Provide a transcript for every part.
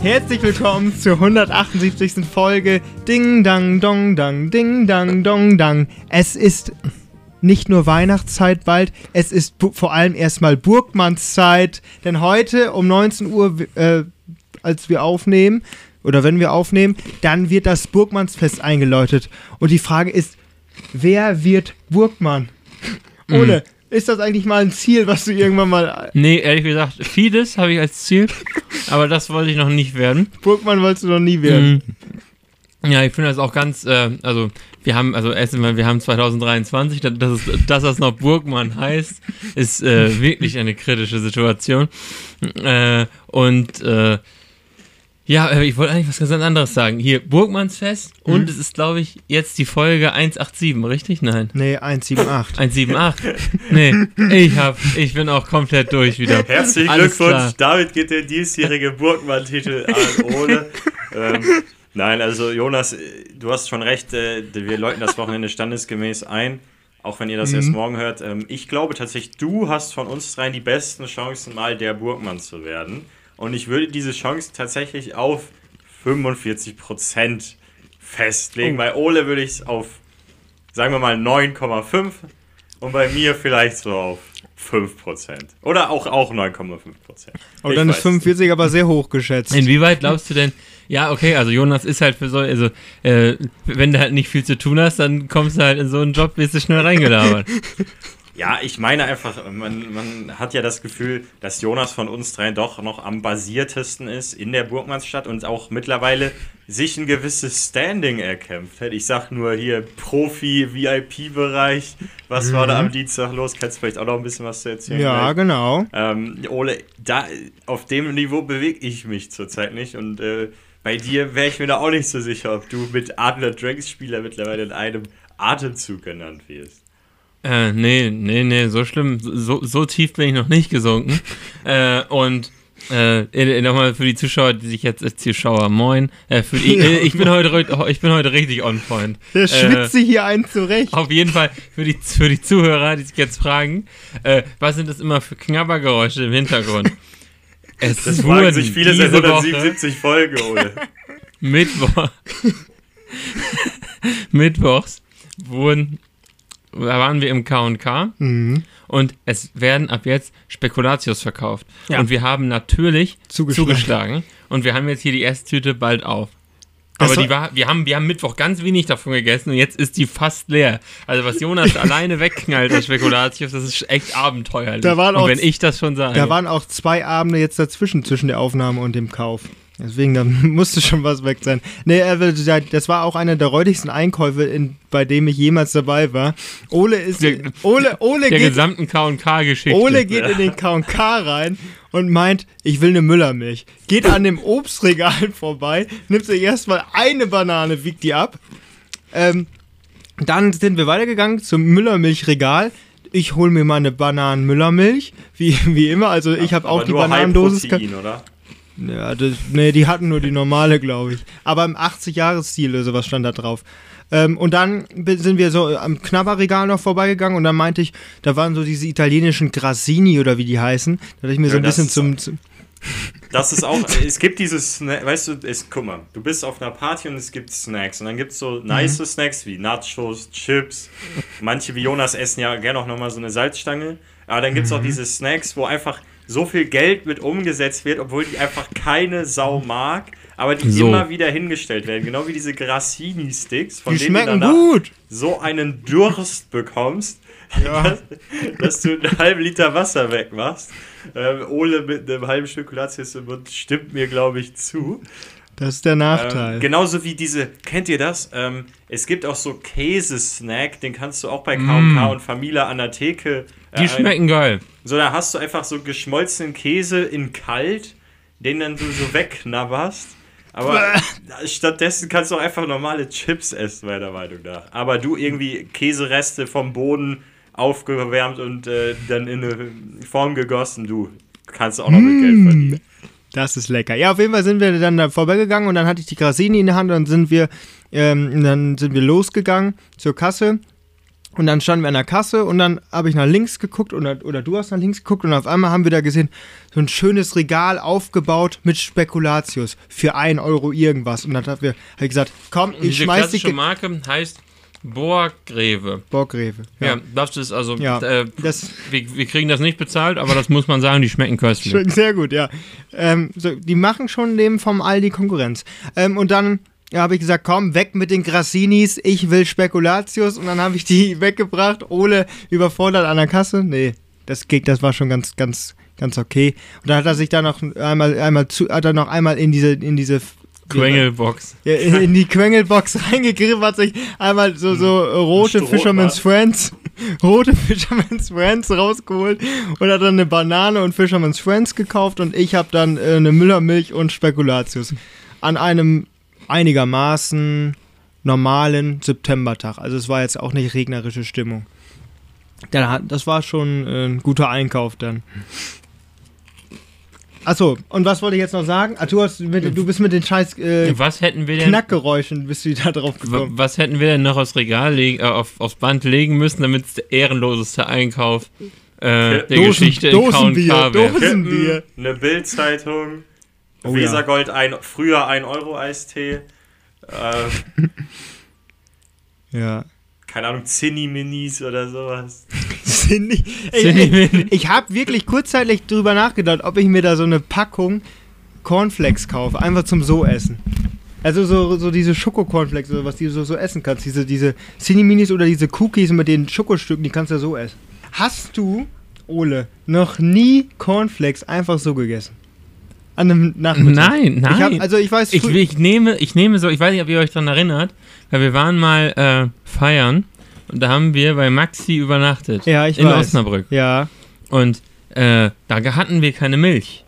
Herzlich willkommen zur 178. Folge Ding Dang Dong Dang Ding Dang Dong Dang. Es ist nicht nur Weihnachtszeit bald, es ist vor allem erstmal Burgmannszeit, denn heute um 19 Uhr, äh, als wir aufnehmen, oder wenn wir aufnehmen, dann wird das Burgmannsfest eingeläutet. Und die Frage ist, wer wird Burgmann? Mhm. Ist das eigentlich mal ein Ziel, was du irgendwann mal. Nee, ehrlich gesagt, vieles habe ich als Ziel, aber das wollte ich noch nicht werden. Burgmann wolltest du noch nie werden. Mhm. Ja, ich finde das auch ganz, äh, also wir haben, also erstmal, wir haben 2023, dass, dass das noch Burgmann heißt, ist äh, wirklich eine kritische Situation. Äh, und äh, ja, äh, ich wollte eigentlich was ganz anderes sagen. Hier, Burgmannsfest mhm. und es ist, glaube ich, jetzt die Folge 187, richtig? Nein. Nee, 178. 178. nee, ich hab, ich bin auch komplett durch wieder. Herzlichen Alles Glückwunsch, klar. damit geht der diesjährige Burgmann-Titel an Ole. ähm, nein, also Jonas, du hast schon recht, äh, wir läuten das Wochenende standesgemäß ein. Auch wenn ihr das mhm. erst morgen hört. Ähm, ich glaube tatsächlich, du hast von uns dreien die besten Chancen, mal der Burgmann zu werden. Und ich würde diese Chance tatsächlich auf 45% festlegen. Oh. Bei Ole würde ich es auf, sagen wir mal, 9,5 und bei mir vielleicht so auf 5%. Oder auch, auch 9,5%. Und dann ist 45 aber sehr hoch geschätzt. Inwieweit glaubst du denn, ja, okay, also Jonas ist halt für so, also äh, wenn du halt nicht viel zu tun hast, dann kommst du halt in so einen Job, bist du schnell reingelabert. Ja, ich meine einfach, man, man hat ja das Gefühl, dass Jonas von uns dreien doch noch am basiertesten ist in der Burgmannsstadt und auch mittlerweile sich ein gewisses Standing erkämpft hat. Ich sag nur hier Profi-VIP-Bereich. Was mhm. war da am Dienstag los? Kannst du vielleicht auch noch ein bisschen was zu erzählen? Ja, gleich? genau. Ähm, Ole, da, auf dem Niveau bewege ich mich zurzeit nicht und äh, bei dir wäre ich mir da auch nicht so sicher, ob du mit Adler Dragons Spieler mittlerweile in einem Atemzug genannt wirst. Äh, nee, nee, nee, so schlimm, so, so tief bin ich noch nicht gesunken. äh, und äh, nochmal für die Zuschauer, die sich jetzt als Zuschauer moin. Äh, die, äh, ich, bin heute, ich bin heute richtig on point. Der schwitzt sich hier einen zurecht. Auf jeden Fall für die, für die Zuhörer, die sich jetzt fragen, äh, was sind das immer für Knabbergeräusche im Hintergrund? Es das fragen sich viele seit 177 Folgen, oder? Mittwoch. Mittwochs wurden da waren wir im K&K mhm. und es werden ab jetzt Spekulatius verkauft. Ja. Und wir haben natürlich zugeschlagen. zugeschlagen. und wir haben jetzt hier die erste Tüte bald auf. Aber die war, wir, haben, wir haben Mittwoch ganz wenig davon gegessen und jetzt ist die fast leer. Also was Jonas alleine wegknallt als Spekulatius, das ist echt abenteuerlich. Da waren auch, und wenn ich das schon sage. Da waren auch zwei Abende jetzt dazwischen, zwischen der Aufnahme und dem Kauf. Deswegen, da musste schon was weg sein. Nee, das war auch einer der räudigsten Einkäufe, in, bei dem ich jemals dabei war. Ole ist. Der, Ole, Ole der geht, gesamten KK-Geschichte. Ole geht in den KK rein und meint, ich will eine Müllermilch. Geht an dem Obstregal vorbei, nimmt sich erstmal eine Banane, wiegt die ab. Ähm, dann sind wir weitergegangen zum Müllermilchregal. Ich hole mir mal eine Bananen-Müllermilch, wie, wie immer. Also ich habe auch die Bananendosis. Protein, oder? Ja, das, nee, die hatten nur die normale, glaube ich. Aber im 80-Jahres-Stil oder sowas stand da drauf. Ähm, und dann sind wir so am Knabberregal noch vorbeigegangen und dann meinte ich, da waren so diese italienischen Grassini oder wie die heißen. Da hatte ich mir ja, so ein bisschen zum, zum das ist auch, es gibt dieses, weißt du, es, guck mal, du bist auf einer Party und es gibt Snacks und dann gibt es so nice mhm. Snacks wie Nachos, Chips, manche wie Jonas essen ja gerne auch nochmal so eine Salzstange, aber dann gibt es mhm. auch diese Snacks, wo einfach so viel Geld mit umgesetzt wird, obwohl die einfach keine Sau mag, aber die so. immer wieder hingestellt werden. Genau wie diese Grassini-Sticks, von die denen du danach gut. so einen Durst bekommst, ja. dass, dass, du einen halben Liter Wasser wegmachst. Ähm, Ole mit einem halben Stück im Mund stimmt mir, glaube ich, zu. Das ist der Nachteil. Ähm, genauso wie diese, kennt ihr das? Ähm, es gibt auch so Käsesnack, den kannst du auch bei KK mm. und Familie an der Theke. Äh, Die schmecken geil. So, da hast du einfach so geschmolzenen Käse in kalt, den dann du so wegknabberst. Aber stattdessen kannst du auch einfach normale Chips essen, meiner Meinung nach. Aber du irgendwie Käsereste vom Boden aufgewärmt und äh, dann in eine Form gegossen, du kannst auch noch mit Geld mm. verdienen. Das ist lecker. Ja, auf jeden Fall sind wir dann da vorbeigegangen und dann hatte ich die Grasini in der Hand und dann sind wir, ähm, dann sind wir losgegangen zur Kasse Und dann standen wir an der Kasse und dann habe ich nach links geguckt oder, oder du hast nach links geguckt und auf einmal haben wir da gesehen, so ein schönes Regal aufgebaut mit Spekulatius für 1 Euro irgendwas. Und dann habe hab ich gesagt, komm, ich Diese schmeiß die... klassische Marke heißt Borgrewe. Borgrewe. Ja, das ist also, Ja, äh, das- wir, wir kriegen das nicht bezahlt, aber das muss man sagen, die schmecken köstlich. Schmeckt sehr gut, ja. Ähm, so, die machen schon dem vom Aldi Konkurrenz. Ähm, und dann ja, habe ich gesagt, komm, weg mit den Grassinis, ich will Spekulatius. Und dann habe ich die weggebracht. Ole überfordert an der Kasse. Nee, das geht, das war schon ganz, ganz, ganz okay. Und dann hat er sich da noch einmal, einmal zu, hat er noch einmal in diese, in diese Quengelbox. ja, in, in die Quengelbox reingegriffen, hat sich einmal so, so rote Stroh, Fisherman's? Friends, rote Fisherman's Friends rausgeholt und hat dann eine Banane und Fisherman's Friends gekauft und ich habe dann äh, eine Müllermilch und Spekulatius. An einem einigermaßen normalen Septembertag. Also es war jetzt auch nicht regnerische Stimmung. Das war schon äh, ein guter Einkauf dann. Achso, und was wollte ich jetzt noch sagen? Ah, du, hast mit, du bist mit den scheiß äh, Was hätten wir denn, Knackgeräuschen bist du da drauf gekommen. was hätten wir denn noch aufs Regal legen, äh, auf, aufs Band legen müssen, damit es der ehrenloseste Einkauf äh, der Dosen- Geschichte in Dosenbier, Dosenbier. Kippen, eine Bildzeitung, Oh Wesergold, ein, früher 1 Euro Eistee, äh, Ja. keine Ahnung, Zinni-Minis oder sowas. Nicht, ey, die- ich habe wirklich kurzzeitig drüber nachgedacht, ob ich mir da so eine Packung Cornflakes kaufe, einfach zum so essen. Also so, so diese Schoko-Cornflakes oder was die du so, so essen kannst, diese, diese Cinni-Minis oder diese Cookies mit den Schokostücken, die kannst du ja so essen. Hast du, Ole, noch nie Cornflakes einfach so gegessen? An einem Nachmittag? Nein, nein. Ich hab, also ich weiß, Ich, ich, nehme, ich nehme so, ich weiß nicht, ob ihr euch daran erinnert, weil wir waren mal äh, feiern und da haben wir bei Maxi übernachtet. ja, ich in weiß. Osnabrück. Ja. Und äh, da hatten wir keine Milch.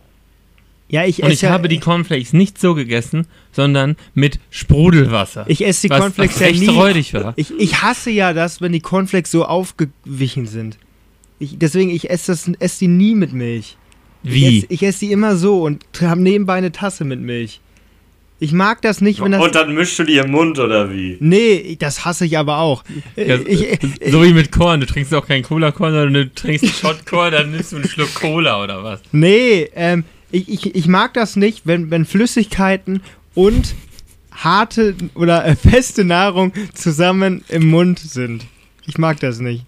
Ja, ich Und ich ja, habe die Cornflakes nicht so gegessen, sondern mit Sprudelwasser. ich esse die was, Cornflakes was ja echt nie. räudig war. Ich, ich hasse ja das, wenn die Cornflakes so aufgewichen sind. Ich, deswegen, ich esse, das, esse die nie mit Milch. Ich Wie? esse, ich esse die immer so und habe nebenbei eine Tasse mit Milch. Ich mag das nicht, wenn das. Und dann mischst du die im Mund oder wie? nee, das hasse ich aber auch. Ja, ich, so wie mit Korn. Du trinkst auch keinen Cola-Korn, sondern du trinkst einen Shot Korn, dann nimmst du einen Schluck Cola oder was. nee, ähm, ich, ich, ich mag das nicht, wenn, wenn Flüssigkeiten und harte oder äh, feste Nahrung zusammen im Mund sind. Ich mag das nicht.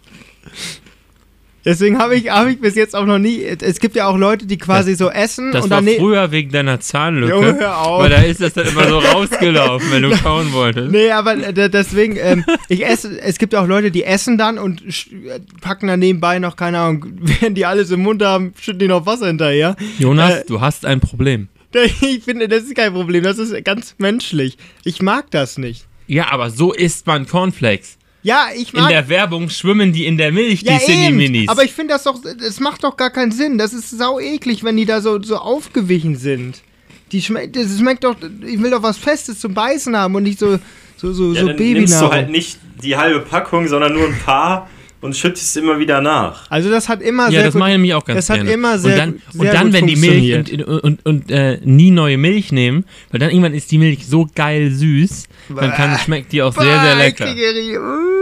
Deswegen habe ich, hab ich bis jetzt auch noch nie. Es gibt ja auch Leute, die quasi so essen Das und war dann. ne- früher wegen deiner Zahnlücke. Junge, hör auf. Weil da ist das dann immer so rausgelaufen, wenn du kauen wolltest. Nee, aber äh, deswegen, ähm, ich esse, es gibt ja auch Leute, die essen dann und äh, packen dann nebenbei noch, keine Ahnung, während die alles im Mund haben, schütten die noch Wasser hinterher. Jonas, Äh, du hast ein Problem. Ich finde, das ist kein Problem, das ist ganz menschlich. Ich mag das nicht. Ja, aber so isst man Cornflakes. Ja, ich In mag. der Werbung schwimmen die in der Milch, ja, die. Cinni-Minis. Aber ich finde das doch, das macht doch gar keinen Sinn. Das ist sau eklig, wenn die da so, so aufgewichen sind. Die schmeckt, das schmeckt doch, ich will doch was Festes zum Beißen haben und nicht so, so, so, Ja, so dann nimmst Babynahrung. du halt nicht die halbe Packung, sondern nur ein paar und schüttest immer wieder nach. also das hat immer ja, sehr das gut, mache ich nämlich auch ganz das hat gerne. immer sehr und dann, gut- und sehr dann gut wenn die Milch funktioniert. und, und, und, äh, nie neue Milch nehmen, weil dann irgendwann ist die Milch so geil süß, dann kann, schmeckt die auch sehr, sehr Bah, lecker. Uh,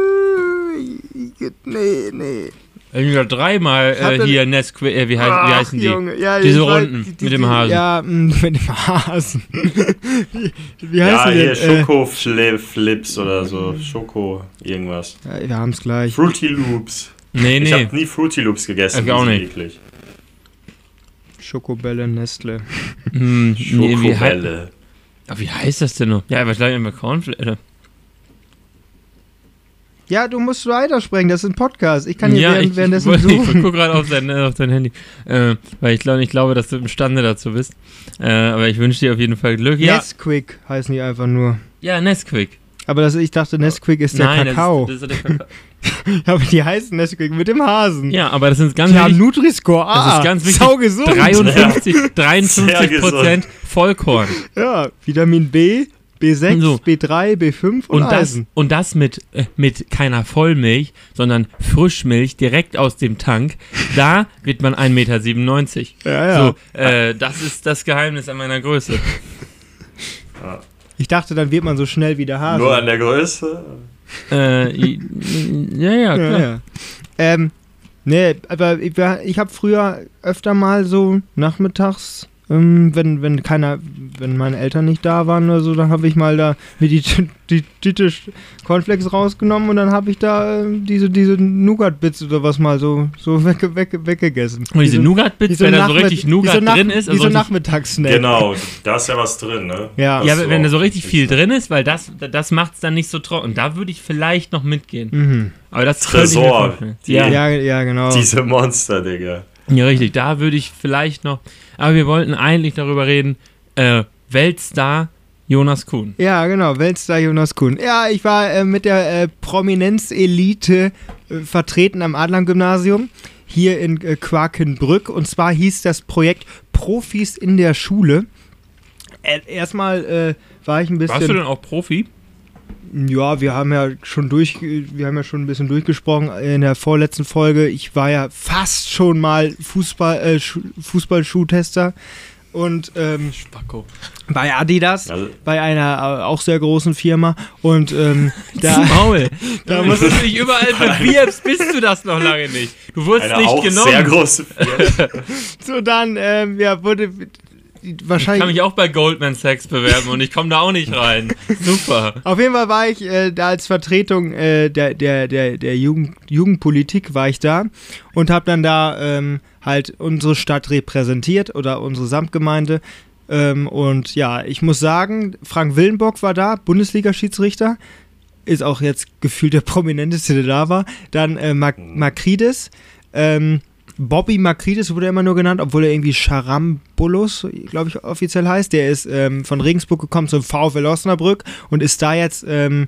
nee, nee. Ich habe dreimal hab äh, hier Nesquik, äh, wie, heißt, wie heißen die? Junge, ja, Diese ich Runden die- die- mit dem Hasen. Ja, mh, mit dem Hasen. wie, wie heißt Ja, die hier denn? Schoko-Flips oder so. Schoko irgendwas. Äh, ja, wir haben es gleich. Fruity Loops. Nee, Ich nee. habe nie Fruity Loops gegessen. Ich auch nicht. eklig. Schokobälle, Nestle. Hm, nee, wie, Schokobälle. Ah, wie heißt das denn noch? Ja, aber gleich immer Cornflakes. Ja, du musst weitersprechen, das ist ein Podcast. Ich kann hier Ja, während, ich, währenddessen ich, ich suchen. gucke gerade auf dein, auf dein Handy. Äh, weil ich glaube, ich glaube, dass du imstande dazu bist. Äh, aber ich wünsche dir auf jeden Fall Glück. Ja, Nesquik heißen die einfach nur. ja Nesquik. Aber das, ich dachte, Nesquik ist der Nein, Kakao. Das ist, das ist der Kakao. Aber die heißen Nesquik mit dem Hasen. Ja, aber das sind ganz Die haben wichtig. Nutri-Score. Das Ah, ist ganz wichtig. sau gesund. 53, Sehr 53 Prozent Vollkorn. Ja, Vitamin B, B6, So. B3, B5 und, Und das, Eisen. und das mit, äh, mit keiner Vollmilch, sondern Frischmilch direkt aus dem Tank. Da wird man 1,97 Meter. Ja, ja. So, äh, das ist das Geheimnis an meiner Größe. Ich dachte, dann wird man so schnell wie der Hase. Nur an der Größe. Äh, ja, ja, klar. Ja, ja. Ähm, nee, aber ich, ich habe früher öfter mal so nachmittags ähm, wenn, wenn keiner, wenn meine Eltern nicht da waren oder so, dann habe ich mal da mir die, die Tüte Cornflakes rausgenommen und dann habe ich da äh, diese, diese Nougat-Bits oder was mal so, so weg, weg, weggegessen. Und diese, diese Nougat-Bits, wenn da so richtig Nougat so drin ist. Also so Nachmittagssnack. Genau, da ist ja was drin, ne? Ja, ja wenn da so richtig viel drin ist, weil das, das macht es dann nicht so trocken. Da würde ich vielleicht noch mitgehen. Mhm. Aber das Tresor. Ja. ja, ja, genau. Diese Monster, Digga. Ja, richtig. Da würde ich vielleicht noch. Aber wir wollten eigentlich darüber reden. Äh, Weltstar Jonas Kuhn. Ja, genau, Weltstar Jonas Kuhn. Ja, ich war äh, mit der äh, Prominenzelite äh, vertreten am Adlern-Gymnasium hier in äh, Quakenbrück. Und zwar hieß das Projekt Profis in der Schule. Äh, erstmal äh, war ich ein bisschen. Warst du denn auch Profi? Ja, wir haben ja schon durch, wir haben ja schon ein bisschen durchgesprochen in der vorletzten Folge. Ich war ja fast schon mal Fußball, äh, Fußballschuhtester und ähm, Spacko. bei Adidas, also. bei einer äh, auch sehr großen Firma und ähm, da, Maul. da musst du dich überall bewirbst, bist du das noch lange nicht. Du wurdest eine nicht auch genommen. Sehr große Firma. so dann ähm, ja wurde wahrscheinlich. Ich kann mich auch bei Goldman Sachs bewerben und ich komme da auch nicht rein. Super. Auf jeden Fall war ich äh, da als Vertretung äh, der, der, der, der Jugend, Jugendpolitik war ich da und habe dann da ähm, halt unsere Stadt repräsentiert oder unsere Samtgemeinde. Ähm, und ja, ich muss sagen, Frank Willenbock war da, Bundesliga-Schiedsrichter. Ist auch jetzt gefühlt der prominenteste, der da war. Dann äh, Makridis. Ähm, Bobby Makridis wurde immer nur genannt, obwohl er irgendwie Charambulus, glaube ich, offiziell heißt. Der ist ähm, von Regensburg gekommen zum VfL Osnabrück und ist da jetzt ähm,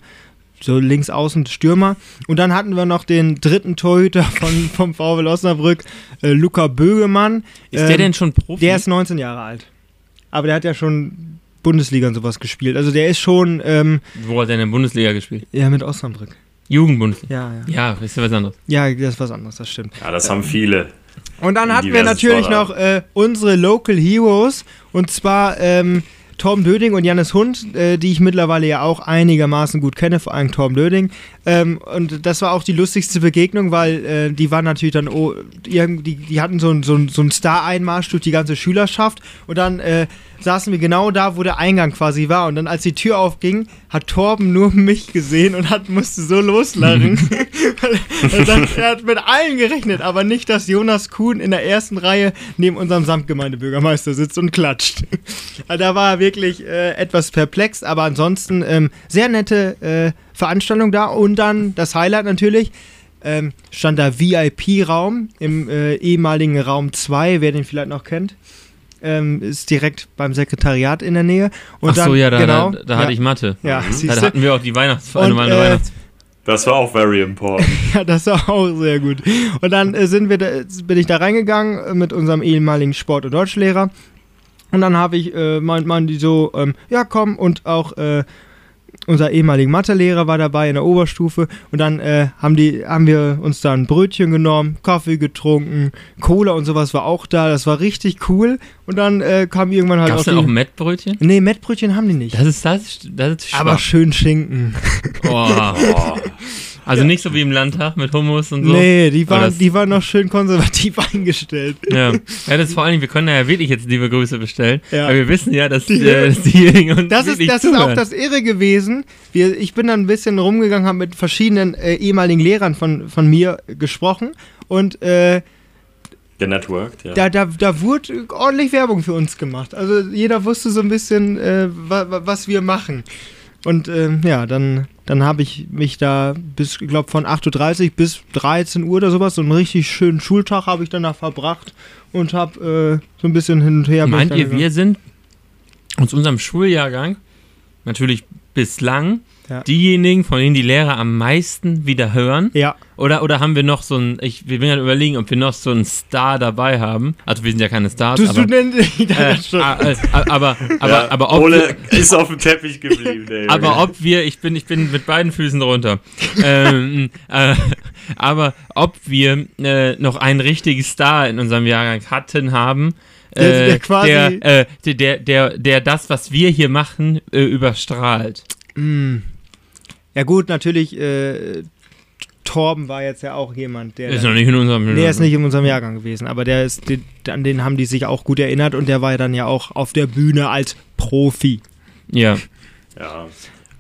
so links außen Stürmer. Und dann hatten wir noch den dritten Torhüter von, vom VfL Osnabrück, äh, Luca Bögemann. Ist ähm, der denn schon Profi? Der ist 19 Jahre alt. Aber der hat ja schon Bundesliga und sowas gespielt. Also der ist schon. Ähm, Wo hat er denn in der Bundesliga gespielt? Ja, mit Osnabrück. Jugendbundesliga. Ja, ja. Ja, ist ja was anderes. Ja, das ist was anderes, das stimmt. Ja, das haben viele. Und dann hatten wir natürlich noch äh, unsere Local Heroes und zwar ähm, Tom Döding und Jannis Hund, äh, die ich mittlerweile ja auch einigermaßen gut kenne, vor allem Tom Döding. Ähm, und das war auch die lustigste Begegnung, weil äh, die waren natürlich dann, oh, die, die hatten so, so, so einen Star-Einmarsch durch die ganze Schülerschaft und dann äh, saßen wir genau da, wo der Eingang quasi war. Und dann, als die Tür aufging, hat Torben nur mich gesehen und hat, musste so loslachen. er, er hat mit allen gerechnet, aber nicht, dass Jonas Kuhn in der ersten Reihe neben unserem Samtgemeindebürgermeister sitzt und klatscht. da war er wirklich äh, etwas perplex, aber ansonsten ähm, sehr nette äh, Veranstaltung da. Und dann das Highlight natürlich. Ähm, stand da VIP-Raum im äh, ehemaligen Raum 2, wer den vielleicht noch kennt ähm, ist direkt beim Sekretariat in der Nähe. Und Ach dann, so, ja, da, genau, da, da hatte ja, ich Mathe. Ja, mhm. Da hatten wir auch die Weihnachtsfeier. Äh, das war auch very important. ja, das war auch sehr gut. Und dann äh, sind wir da, bin ich da reingegangen äh, mit unserem ehemaligen Sport- und Deutschlehrer. Und dann habe ich, äh, meint man die so, ähm, ja komm, und auch äh, unser ehemaliger Mathelehrer war dabei in der Oberstufe und dann äh, haben, die, haben wir uns da ein Brötchen genommen, Kaffee getrunken, Cola und sowas war auch da. Das war richtig cool. Und dann äh, kam irgendwann halt Gab's auch. Denn auch Mettbrötchen? Nee, Mettbrötchen haben die nicht. Das ist das, das ist schwach. Aber schön Schinken. Oh. oh. Also ja. nicht so wie im Landtag mit Hummus und so. Nee, die waren, die waren noch schön konservativ eingestellt. Ja. ja, das ist vor allem, wir können ja wirklich jetzt liebe Grüße bestellen. Ja. Aber wir wissen ja, dass die, äh, dass diejenigen uns Das, ist, das ist auch das Irre gewesen. Wir, ich bin dann ein bisschen rumgegangen, habe mit verschiedenen äh, ehemaligen Lehrern von, von mir gesprochen und äh, genetworked, ja. Da, da, da wurde ordentlich Werbung für uns gemacht. Also jeder wusste so ein bisschen, äh, wa, was wir machen. Und äh, ja, dann, dann habe ich mich da bis, ich glaube, von 8.30 Uhr bis 13 Uhr oder sowas, so einen richtig schönen Schultag habe ich danach verbracht und habe äh, so ein bisschen hin und her. Meint ihr, wir sind aus unserem Schuljahrgang natürlich bislang ja. diejenigen, von denen die Lehrer am meisten wieder hören? Ja. Oder, oder haben wir noch so ein, ich wir werden überlegen, ob wir noch so einen Star dabei haben. Also wir sind ja keine Stars. Tust aber, du denn äh, schon. Äh, aber, aber, ja, aber ob Ole wir, ist auf dem Teppich geblieben. Ey. aber ob wir, ich bin, ich bin mit beiden Füßen drunter. ähm, äh, aber ob wir äh, noch einen richtigen Star in unserem Jahrgang hatten, haben, der, der, äh, quasi der, äh, der, der, der, das, was wir hier machen, äh, überstrahlt. Mm. Ja gut, natürlich, äh, Torben war jetzt ja auch jemand, der. Ist noch nicht in unserem Jahrgang. Der ist nicht in unserem Jahrgang gewesen, aber der ist, an den haben die sich auch gut erinnert und der war ja dann ja auch auf der Bühne als Profi. Ja. Ja,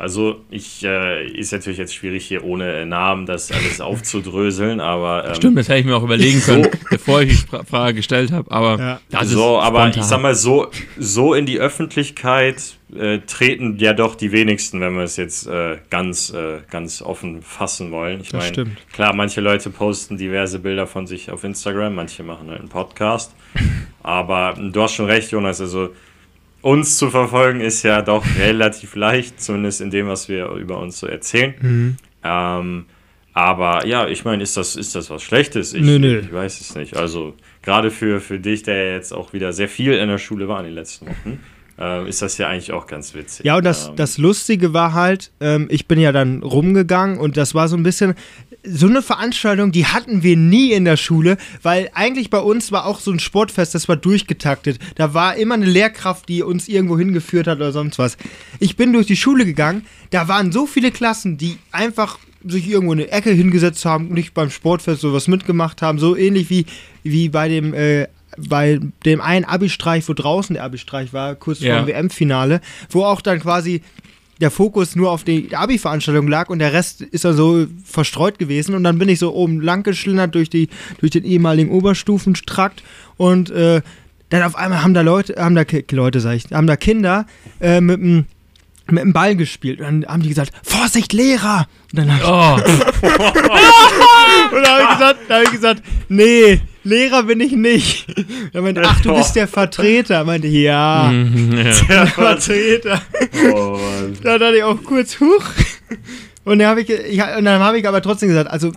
also ich äh, ist natürlich jetzt schwierig hier ohne Namen das alles aufzudröseln, aber ähm, stimmt, das hätte ich mir auch überlegen können, so, bevor ich die Frage gestellt habe. Aber ja. das so, ist aber ich sag mal so so in die Öffentlichkeit äh, treten ja doch die wenigsten, wenn wir es jetzt äh, ganz äh, ganz offen fassen wollen. Ich meine, klar, manche Leute posten diverse Bilder von sich auf Instagram, manche machen halt einen Podcast, aber du hast schon recht, Jonas. Also uns zu verfolgen ist ja doch relativ leicht, zumindest in dem, was wir über uns so erzählen. Mhm. Ähm, aber ja, ich meine, ist das, ist das was Schlechtes? Ich, nö, nö. ich weiß es nicht. Also gerade für, für dich, der jetzt auch wieder sehr viel in der Schule war in den letzten Wochen, äh, ist das ja eigentlich auch ganz witzig. Ja, und das, ähm, das Lustige war halt, ähm, ich bin ja dann rumgegangen und das war so ein bisschen, so eine Veranstaltung, die hatten wir nie in der Schule, weil eigentlich bei uns war auch so ein Sportfest, das war durchgetaktet. Da war immer eine Lehrkraft, die uns irgendwo hingeführt hat oder sonst was. Ich bin durch die Schule gegangen, da waren so viele Klassen, die einfach sich irgendwo in eine Ecke hingesetzt haben, nicht beim Sportfest sowas mitgemacht haben, so ähnlich wie, wie bei dem äh, bei dem einen Abi-Streich, wo draußen der Abi-Streich war, kurz ja. vor dem WM-Finale, wo auch dann quasi der Fokus nur auf die Abi-Veranstaltung lag und der Rest ist dann so verstreut gewesen. Und dann bin ich so oben lang geschlindert durch, die, durch den ehemaligen Oberstufenstrakt und äh, dann auf einmal haben da Leute, haben da Leute, sag ich, haben da Kinder äh, mit einem mit dem Ball gespielt. Und dann haben die gesagt, Vorsicht, Lehrer! Und dann habe ich, oh. hab ich, gesagt, hab ich gesagt, nee, Lehrer bin ich nicht. Er meinte, ach, du bist der Vertreter. Er meinte, ja, mhm, ja. der Vertreter. Oh, da dachte ich auch kurz, huch. Und dann habe ich, ich, und dann habe ich aber trotzdem gesagt, also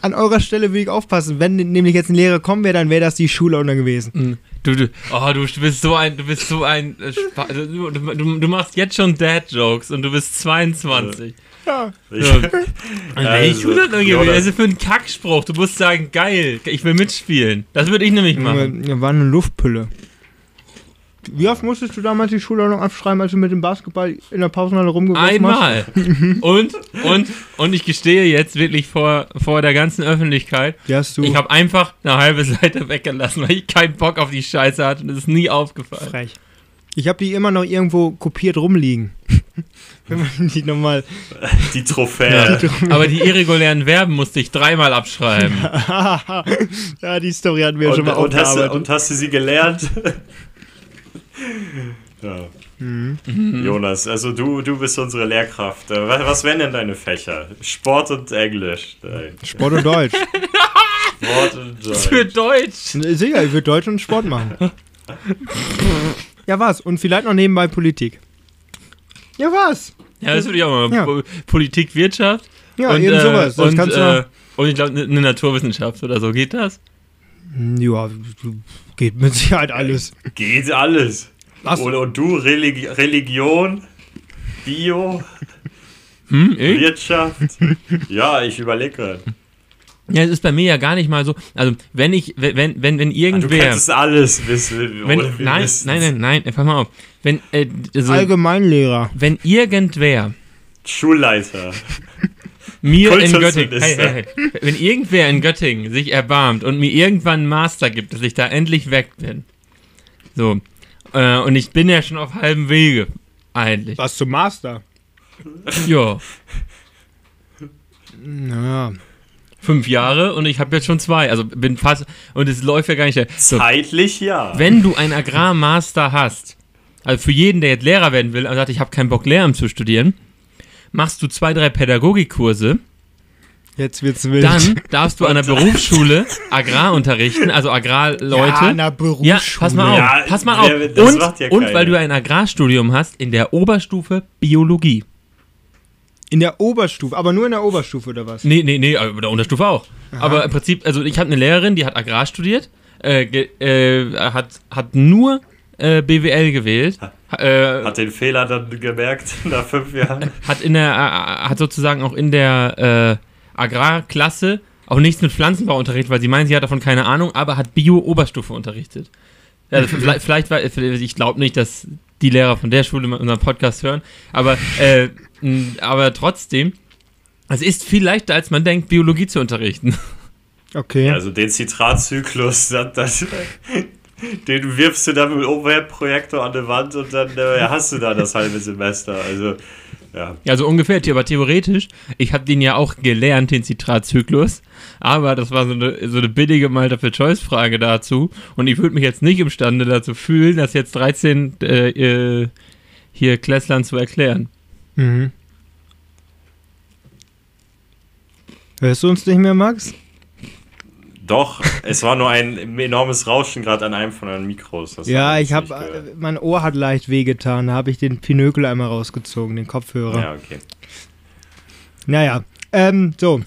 an eurer Stelle will ich aufpassen. Wenn nämlich jetzt ein Lehrer kommen wäre, dann wäre das die Schulordnung gewesen. Mhm. Du, du, oh, du bist so ein, du bist so ein, äh, du, du, du machst jetzt schon Dad-Jokes und du bist 22. Ja. Ja. Also, ich also, also für einen Kackspruch, du musst sagen, geil, ich will mitspielen. Das würde ich nämlich machen. Ja, war eine Luftpülle. Wie oft musstest du damals die Schulordnung abschreiben, als du mit dem Basketball in der Pausenhalle rumgeworfen Einmal. hast? Einmal. und, und, und ich gestehe jetzt wirklich vor, vor der ganzen Öffentlichkeit, die hast du. ich habe einfach eine halbe Seite weggelassen, weil ich keinen Bock auf die Scheiße hatte und es ist nie aufgefallen. Frech. Ich habe die immer noch irgendwo kopiert rumliegen. Wenn man die nochmal. Die Trophäe. Ja. Aber die irregulären Verben musste ich dreimal abschreiben. ja, die Story hatten wir und, schon mal und hast, du, und hast du sie gelernt? ja. Mhm. Jonas, also du, du bist unsere Lehrkraft. Äh, was, was wären denn deine Fächer? Sport und Englisch. Nein. Sport und Deutsch. Sport und Deutsch. Für Deutsch. Sicher, ich würde Deutsch und Sport machen. ja, was? Und vielleicht noch nebenbei Politik. Ja, was? Ja, das würde ich auch mal. Ja. Politik, Wirtschaft. Ja, und, eben sowas. Das und, kannst du äh, und ich glaube, eine ne Naturwissenschaft oder so. Geht das? Ja, geht mit Sicherheit alles. Geht alles. Was? Und, und du, Religi Religion, Bio, hm, Wirtschaft. ja, ich überlege gerade. Ja, es ist bei mir ja gar nicht mal so. Also, wenn ich, wenn, wenn, wenn irgendwer. Du kannst alles wissen. Wenn, nein, nein, nein, nein, pass mal auf. Wenn, äh, also, Allgemeinlehrer. Wenn irgendwer. Schulleiter. mir in Göttingen. Hey, hey, hey. Wenn irgendwer in Göttingen sich erbarmt und mir irgendwann einen Master gibt, dass ich da endlich weg bin. So. Äh, und ich bin ja schon auf halbem Wege. Eigentlich. Was zum Master? Ja. Naja fünf Jahre und ich habe jetzt schon zwei. Also bin fast. Und es läuft ja gar nicht. So, Zeitlich ja. Wenn du einen Agrarmaster hast, also für jeden, der jetzt Lehrer werden will und sagt, ich habe keinen Bock, Lehramt zu studieren, machst du zwei, drei Pädagogikkurse. Jetzt wird's wild. Dann darfst du an der Berufsschule Agrar unterrichten, also Agrarleute. Ja, an der Berufsschule. Ja, pass mal auf. Ja, pass mal auf. Und, ja und weil du ein Agrarstudium hast, in der Oberstufe Biologie. In der Oberstufe, aber nur in der Oberstufe oder was? Nee, nee, nee, in der Unterstufe auch. Aha. Aber im Prinzip, also ich habe eine Lehrerin, die hat Agrar studiert, äh, äh, hat, hat nur äh, BWL gewählt. Äh, hat den Fehler dann gemerkt nach fünf Jahren. Hat in der, äh, hat sozusagen auch in der äh, Agrarklasse auch nichts mit Pflanzenbau unterrichtet, weil sie meint, sie hat davon keine Ahnung, aber hat Bio-Oberstufe unterrichtet. Also vielleicht, vielleicht war, ich glaube nicht, dass die Lehrer von der Schule unseren Podcast hören, aber, äh, aber trotzdem Es ist viel leichter, als man denkt, Biologie zu unterrichten. Okay. Also den Zitratzyklus, das, das, den wirfst du dann mit dem Overhead-Projektor an die Wand und dann äh, hast du da das halbe Semester. Also, ja. Ja, so ungefähr, aber theoretisch, ich habe den ja auch gelernt, den Zitratzyklus, aber das war so eine, so eine billige Multiple-Choice-Frage dazu und ich würde mich jetzt nicht imstande dazu fühlen, das jetzt 13 äh, äh, hier Klässlern zu erklären. Mhm. Hörst du uns nicht mehr, Max? Doch, es war nur ein enormes Rauschen gerade an einem von euren Mikros. Das ja, ich habe, mein Ohr hat leicht wehgetan. Da habe ich den Pinökel einmal rausgezogen, den Kopfhörer. Ja, okay. Naja, ähm, so.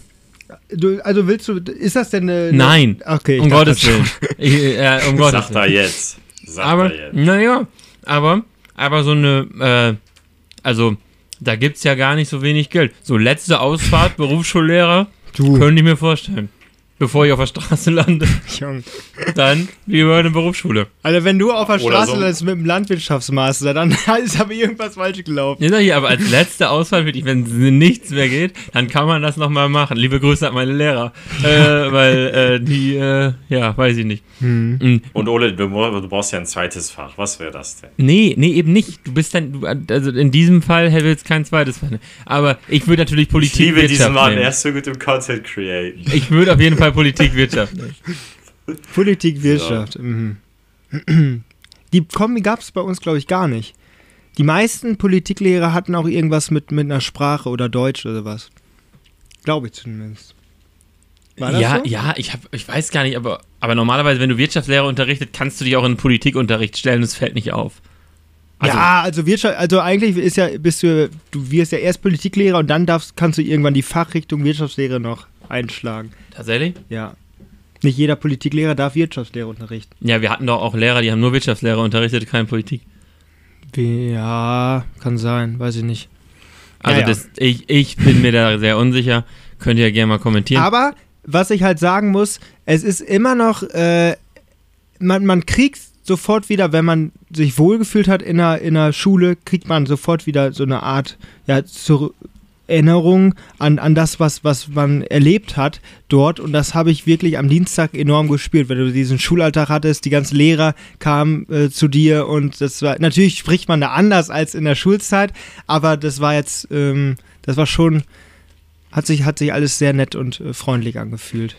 Du, also willst du, ist das denn eine. Nein. Okay, um Gottes Willen. Ich, äh, um Gottes Sag da jetzt. Sag aber, da jetzt. naja, aber, aber so eine, äh, also, da gibt es ja gar nicht so wenig Geld. So letzte Ausfahrt, Berufsschullehrer, Du. könnte ich mir vorstellen. Bevor ich auf der Straße lande, Junge. dann lieber eine Berufsschule. Also wenn du auf der Oder Straße so- landest mit dem Landwirtschaftsmaster, dann ist aber irgendwas falsch gelaufen. Ja, sag ich, aber als letzte Ausfahrt, wirklich, wenn nichts mehr geht, dann kann man das nochmal machen. Liebe Grüße an meine Lehrer. äh, weil äh, die, äh, ja, weiß ich nicht. Hm. Mm, Und Ole, du, du brauchst ja ein zweites Fach. Was wäre das denn? Nee, nee, eben nicht. Du bist dann, du, also in diesem Fall hätte jetzt kein zweites Fach. Aber ich würde natürlich Ich Politik liebe diesen Mann, nehmen. er ist so gut im Content Createn. Ich würde auf jeden Fall Politik Wirtschaft. Politik, Wirtschaft. Mhm. Die Kombi gab es bei uns, glaube ich, gar nicht. Die meisten Politiklehrer hatten auch irgendwas mit, mit einer Sprache oder Deutsch oder was. Glaube ich zumindest. War das ja, so? ja, ich hab, ich weiß gar nicht, aber, aber normalerweise, wenn du Wirtschaftslehrer unterrichtet, kannst du dich auch in Politikunterricht stellen und es fällt nicht auf. Also, ja, also Wirtschaft, also eigentlich ist ja, bist du, du wirst ja erst Politiklehrer und dann darfst, kannst du irgendwann die Fachrichtung Wirtschaftslehre noch einschlagen. Tatsächlich? Ja. Nicht jeder Politiklehrer darf Wirtschaftslehre unterrichten. Ja, wir hatten doch auch Lehrer, die haben nur Wirtschaftslehrer unterrichtet, keine Politik. Ja, kann sein, weiß ich nicht. Also Ja, ja. Das, ich, ich bin mir da sehr unsicher. Könnt ihr ja gerne mal kommentieren. Aber was ich halt sagen muss, es ist immer noch, äh, man, man kriegt sofort wieder, wenn man sich wohlgefühlt hat in einer, in einer Schule, kriegt man sofort wieder so eine Art ja, zur Erinnerung an, an das, was, was man erlebt hat dort. Und das habe ich wirklich am Dienstag enorm gespürt, wenn du diesen Schulalltag hattest, die ganzen Lehrer kamen äh, zu dir und das war, natürlich spricht man da anders als in der Schulzeit, aber das war jetzt, ähm, das war schon, hat sich, hat sich alles sehr nett und äh, freundlich angefühlt.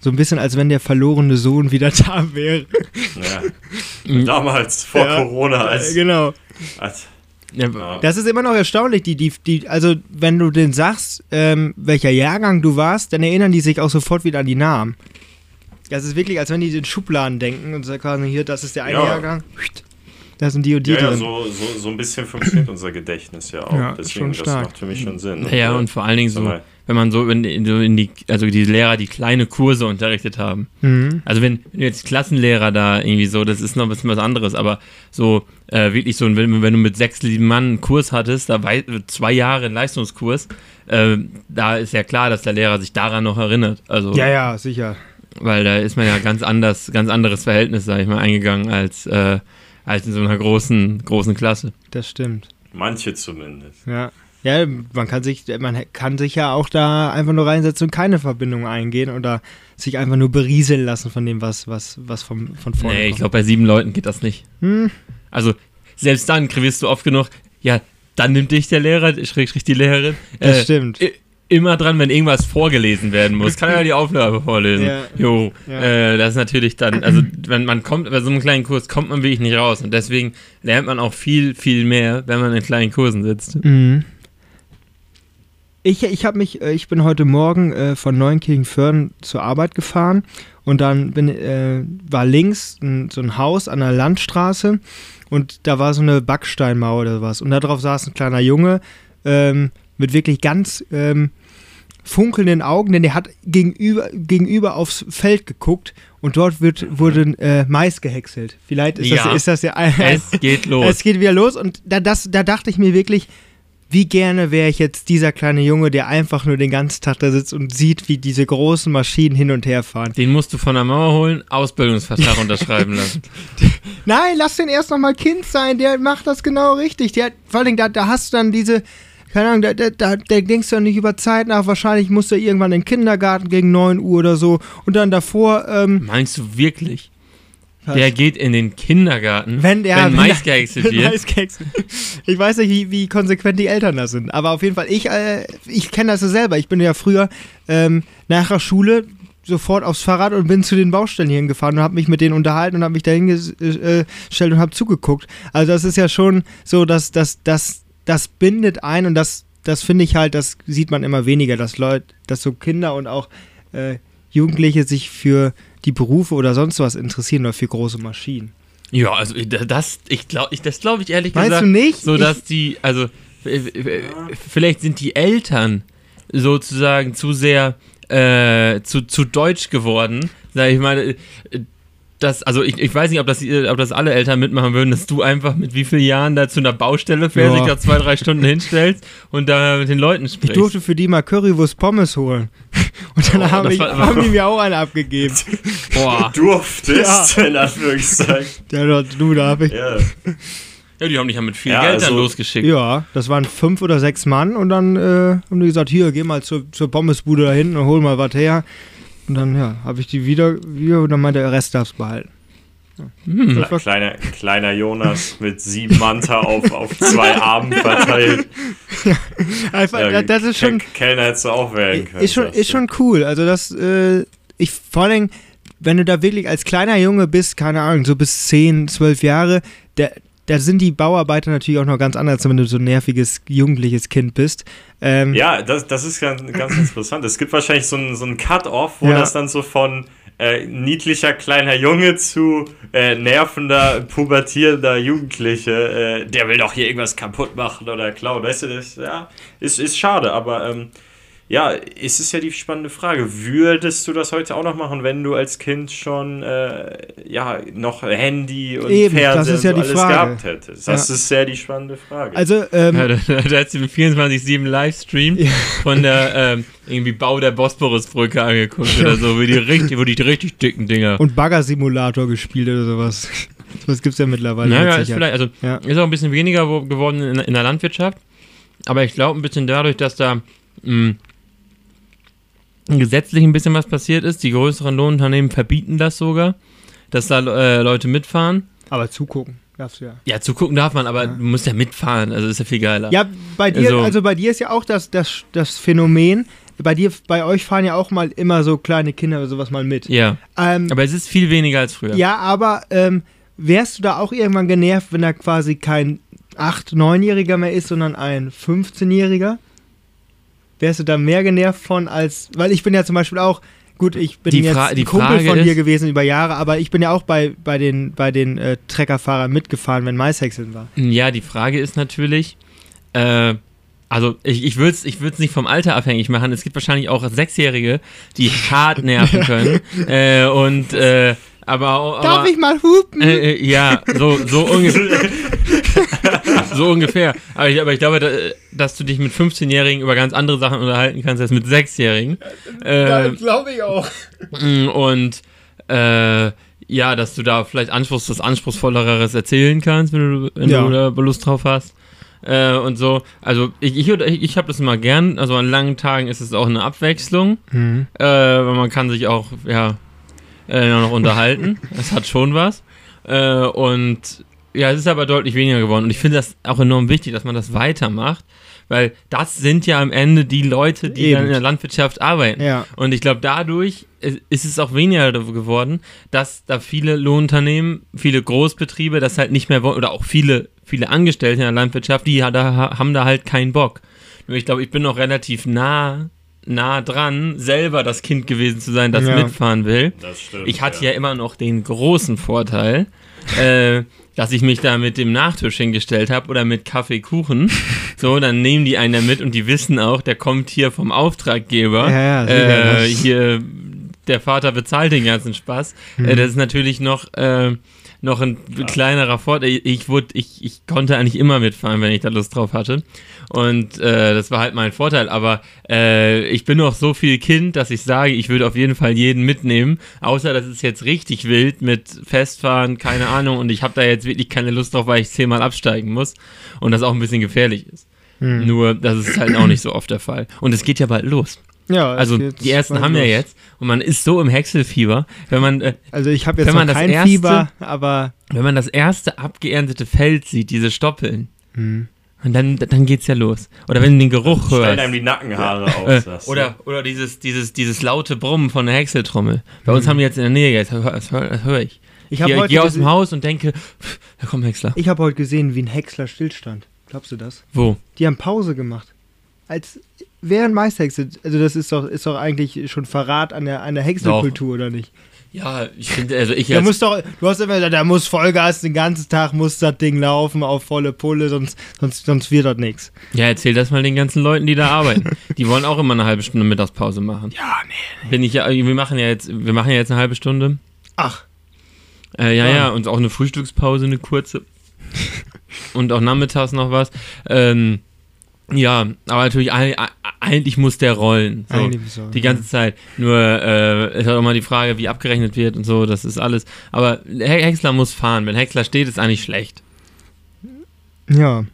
So ein bisschen, als wenn der verlorene Sohn wieder da wäre. Ja. Damals, vor Ja. Corona, Äh, als, genau. als ja. Das ist immer noch erstaunlich, die, die, die, also wenn du denen sagst, ähm, welcher Jahrgang du warst, dann erinnern die sich auch sofort wieder an die Namen. Das ist wirklich, als wenn die in Schubladen denken und sagen hier, das ist der eine Ja. Jahrgang, da sind die und die ja, ja, drin. so, so, so ein bisschen funktioniert unser Gedächtnis ja auch. Ja, Deswegen, schon das macht für mich schon Sinn. ja, äh, und vor allen Dingen so, mal, wenn man so in, in, so in die, also die Lehrer, die kleine Kurse unterrichtet haben. Mhm. Also wenn, wenn du jetzt Klassenlehrer da irgendwie so, das ist noch ein bisschen was anderes, aber so äh, wirklich so, wenn, wenn du mit sechs, sieben Mann einen Kurs hattest, da wei- zwei Jahre einen Leistungskurs, äh, da ist ja klar, dass der Lehrer sich daran noch erinnert. Also, Ja, ja, sicher. weil da ist man ja ganz anders, ganz anderes Verhältnis, sag ich mal, eingegangen als, äh, als in so einer großen, großen Klasse. Das stimmt. Manche zumindest. Ja. Ja, man kann sich, man kann sich ja auch da einfach nur reinsetzen und keine Verbindung eingehen oder sich einfach nur berieseln lassen von dem, was, was, was vom, von vorne Nee, ich glaube, bei sieben Leuten geht das nicht. Hm. Also, selbst dann kriegst du oft genug, ja, dann nimmt dich der Lehrer, schrägstrich die Lehrerin. Das äh, stimmt. Immer dran, wenn irgendwas vorgelesen werden muss. Kann er die Aufgabe vorlesen. Ja. Jo, Ja. Äh, das ist natürlich dann, also wenn man kommt, bei so einem kleinen Kurs kommt man wirklich nicht raus. Und deswegen lernt man auch viel, viel mehr, wenn man in kleinen Kursen sitzt. Mhm. Ich, ich habe mich, äh, ich bin heute Morgen äh, von Neunkirchen-Föhren zur Arbeit gefahren und dann bin, äh, war links ein, so ein Haus an der Landstraße und da war so eine Backsteinmauer oder was und darauf saß ein kleiner Junge ähm, mit wirklich ganz ähm, funkelnden Augen, denn der hat gegenüber, gegenüber aufs Feld geguckt und dort wird, wurde äh, Mais gehäckselt. Vielleicht ist, Ja. das, ist das ja ein, Es geht los. es geht wieder los und da, das, da dachte ich mir wirklich, wie gerne wäre ich jetzt dieser kleine Junge, der einfach nur den ganzen Tag da sitzt und sieht, wie diese großen Maschinen hin und her fahren. Den musst du von der Mauer holen, Ausbildungsvertrag unterschreiben lassen. Nein, lass den erst noch mal Kind sein, der macht das genau richtig. Der, vor allen Dingen, da, da hast du dann diese keine Ahnung, da, da, da, da denkst du ja nicht über Zeit nach. Wahrscheinlich muss er irgendwann in den Kindergarten gegen 9 Uhr oder so. Und dann davor. Ähm, Meinst du wirklich? Der geht in den Kindergarten, wenn, ja, wenn gehäckselt wird. Mais ich weiß nicht, wie, wie, konsequent die Eltern da sind. Aber auf jeden Fall, ich, äh, ich kenne das ja selber. Ich bin ja früher ähm, nach der Schule sofort aufs Fahrrad und bin zu den Baustellen hier hingefahren und habe mich mit denen unterhalten und habe mich da hingestellt und habe zugeguckt. Also das ist ja schon so, dass das, das, das bindet ein und das, das finde ich halt, das sieht man immer weniger, dass Leute, dass so Kinder und auch äh, Jugendliche sich für die Berufe oder sonst was interessieren oder für große Maschinen. Ja, also das, ich glaube, ich, das glaube ich ehrlich Meinst gesagt. Meinst du nicht? So dass die, also vielleicht sind die Eltern sozusagen zu sehr äh, zu, zu deutsch geworden. Sag ich mal, das, also ich, ich weiß nicht, ob das, ob das alle Eltern mitmachen würden, dass du einfach mit wie vielen Jahren da zu einer Baustelle fährst, ja. dich da zwei, drei Stunden hinstellst und da mit den Leuten sprichst. Ich durfte für die mal Currywurst Pommes holen. Und dann oh, haben, ich, war, haben die mir auch eine abgegeben. Boah. Du durftest, ja. in Anführungszeichen. Ja, du darf ich. Ja. Ja, die haben dich ja mit viel ja, Geld also, dann losgeschickt. Ja, das waren fünf oder sechs Mann und dann äh, haben die gesagt, hier, geh mal zur, zur Pommesbude da hinten und hol mal was her. Und dann, ja, habe ich die wieder, wieder und dann meinte der Rest darfst behalten. Hm. Kleiner, kleiner Jonas mit sieben Manta auf, auf zwei Armen verteilt. Ja, einfach, ja, das ist schon. Kellner hättest du auch wählen können. Ist schon, ist schon cool. Also, das, äh, ich vor allem, wenn du da wirklich als kleiner Junge bist, keine Ahnung, so bis 10, 12 Jahre, der, da sind die Bauarbeiter natürlich auch noch ganz anders, wenn du so ein nerviges, jugendliches Kind bist. Ähm, ja, das, das ist ganz, ganz interessant. Es gibt wahrscheinlich so ein, so Cut-Off, wo ja. das dann so von äh, niedlicher kleiner Junge zu äh, nervender, pubertierender Jugendliche, äh, der will doch hier irgendwas kaputt machen oder klauen. Weißt du, das ja, ist, ist schade, aber ähm, ja, ist es ja die spannende Frage. Würdest du das heute auch noch machen, wenn du als Kind schon äh, ja, noch Handy und Eben, Fernseher ja und alles Frage. gehabt hättest? Das ja. ist ja die spannende Frage. Also, ähm, ja, da, da sie mit 24-7 Livestream ja. von der ähm, irgendwie Bau der Bosporusbrücke angeguckt oder so, wie die richtig, wo die richtig dicken Dinger. Und Bagger-Simulator gespielt oder sowas. Das gibt es ja mittlerweile. Naja, ist vielleicht, also ist auch ein bisschen weniger geworden in, in der Landwirtschaft. Aber ich glaube ein bisschen dadurch, dass da mh, hm, gesetzlich ein bisschen was passiert ist. Die größeren Lohnunternehmen verbieten das sogar, dass da äh, Leute mitfahren. Aber zugucken darfst du ja. Ja, zugucken darf man, aber ja. du musst ja mitfahren, also ist ja viel geiler. Ja, bei dir, also, also bei dir ist ja auch das, das, das Phänomen, bei dir, bei euch fahren ja auch mal immer so kleine Kinder oder sowas mal mit. Ja. Ähm, aber es ist viel weniger als früher. Ja, aber ähm, wärst du da auch irgendwann genervt, wenn da quasi kein 8-, 9-Jähriger mehr ist, sondern ein 15-Jähriger? Wärst du da mehr genervt von als, weil ich bin ja zum Beispiel auch, gut, ich bin die jetzt Fra ein Kumpel Frage von dir gewesen über Jahre, aber ich bin ja auch bei, bei den, bei den äh, Treckerfahrern mitgefahren, wenn Maishäckseln war. Ja, die Frage ist natürlich, äh, also ich, ich würde es ich nicht vom Alter abhängig machen. Es gibt wahrscheinlich auch Sechsjährige, die hart nerven können. äh, und äh, aber, aber Darf ich mal hupen? Äh, äh, ja, so, so ungefähr. so ungefähr. Aber ich, aber ich glaube, dass du dich mit 15-Jährigen über ganz andere Sachen unterhalten kannst als mit 6-Jährigen. Ja, äh, glaube ich auch. Mm, und äh, ja, dass du da vielleicht Anspruchs, was Anspruchsvolleres erzählen kannst, wenn du, wenn ja. du da Lust drauf hast. Äh, und so. Also ich, ich, ich habe das immer gern. Also an langen Tagen ist es auch eine Abwechslung. Mhm. Äh, weil man kann sich auch, ja, äh, noch unterhalten. Das hat schon was. Äh, und ja, es ist aber deutlich weniger geworden. Und ich finde das auch enorm wichtig, dass man das weitermacht, weil das sind ja am Ende die Leute, die Eben. dann in der Landwirtschaft arbeiten. Ja. Und ich glaube, dadurch ist es auch weniger geworden, dass da viele Lohnunternehmen, viele Großbetriebe das halt nicht mehr wollen, oder auch viele, viele Angestellte in der Landwirtschaft, die da, haben da halt keinen Bock. Nur ich glaube, ich bin noch relativ nah nah dran, selber das Kind gewesen zu sein, das ja. mitfahren will. Das stimmt, ich hatte ja. ja immer noch den großen Vorteil, äh, dass ich mich da mit dem Nachtisch hingestellt habe oder mit Kaffee, Kuchen. So, dann nehmen die einen da mit und die wissen auch, der kommt hier vom Auftraggeber. Ja, äh, hier, der Vater bezahlt den ganzen Spaß. Hm. Äh, das ist natürlich noch äh, noch ein ja. kleinerer Vorteil. Ich, wurde, ich, ich konnte eigentlich immer mitfahren, wenn ich da Lust drauf hatte. Und äh, das war halt mein Vorteil. Aber äh, ich bin noch so viel Kind, dass ich sage, ich würde auf jeden Fall jeden mitnehmen. Außer, dass es jetzt richtig wild mit Festfahren, keine Ahnung. Und ich habe da jetzt wirklich keine Lust drauf, weil ich zehnmal absteigen muss. Und das auch ein bisschen gefährlich ist. Hm. Nur, das ist halt auch nicht so oft der Fall. Und es geht ja bald los. Ja, also die ersten haben los. ja jetzt und man ist so im Häckselfieber, wenn man äh, also ich habe jetzt noch kein erste, Fieber, aber wenn man das erste abgeerntete Feld sieht, diese Stoppeln, hm. und dann dann geht's ja los. Oder wenn du den Geruch hörst, stellen einem die Nackenhaare auf. Äh, oder oder dieses dieses dieses laute Brummen von der Häckseltrommel. Bei uns hm. haben die jetzt in der Nähe jetzt, das höre hör, hör ich. Ich gehe geh aus dem Haus und denke, da kommt Häcksler. Ich habe heute gesehen, wie ein Häcksler stillstand. Glaubst du das? Wo? Die haben Pause gemacht. Als während Maishexe. Also das ist doch, ist doch eigentlich schon Verrat an der, an der Häckselkultur, oder nicht? Ja, ich finde, also ich jetzt. muss doch, du hast immer gesagt, da muss Vollgas den ganzen Tag muss das Ding laufen auf volle Pulle, sonst, sonst, sonst wird das nichts. Ja, erzähl das mal den ganzen Leuten, die da arbeiten. die wollen auch immer eine halbe Stunde Mittagspause machen. Ja, nee, nee. Bin ich ja, wir machen ja jetzt, wir machen ja jetzt eine halbe Stunde. Ach. Äh, ja, ja, ja, und auch eine Frühstückspause, eine kurze. und auch nachmittags noch was. Ähm, ja, aber natürlich, eigentlich muss der rollen. So, so, die ganze ja. Zeit. Nur äh, ist halt auch mal die Frage, wie abgerechnet wird und so, das ist alles. Aber Häcksler muss fahren. Wenn Häcksler steht, ist eigentlich schlecht. Ja.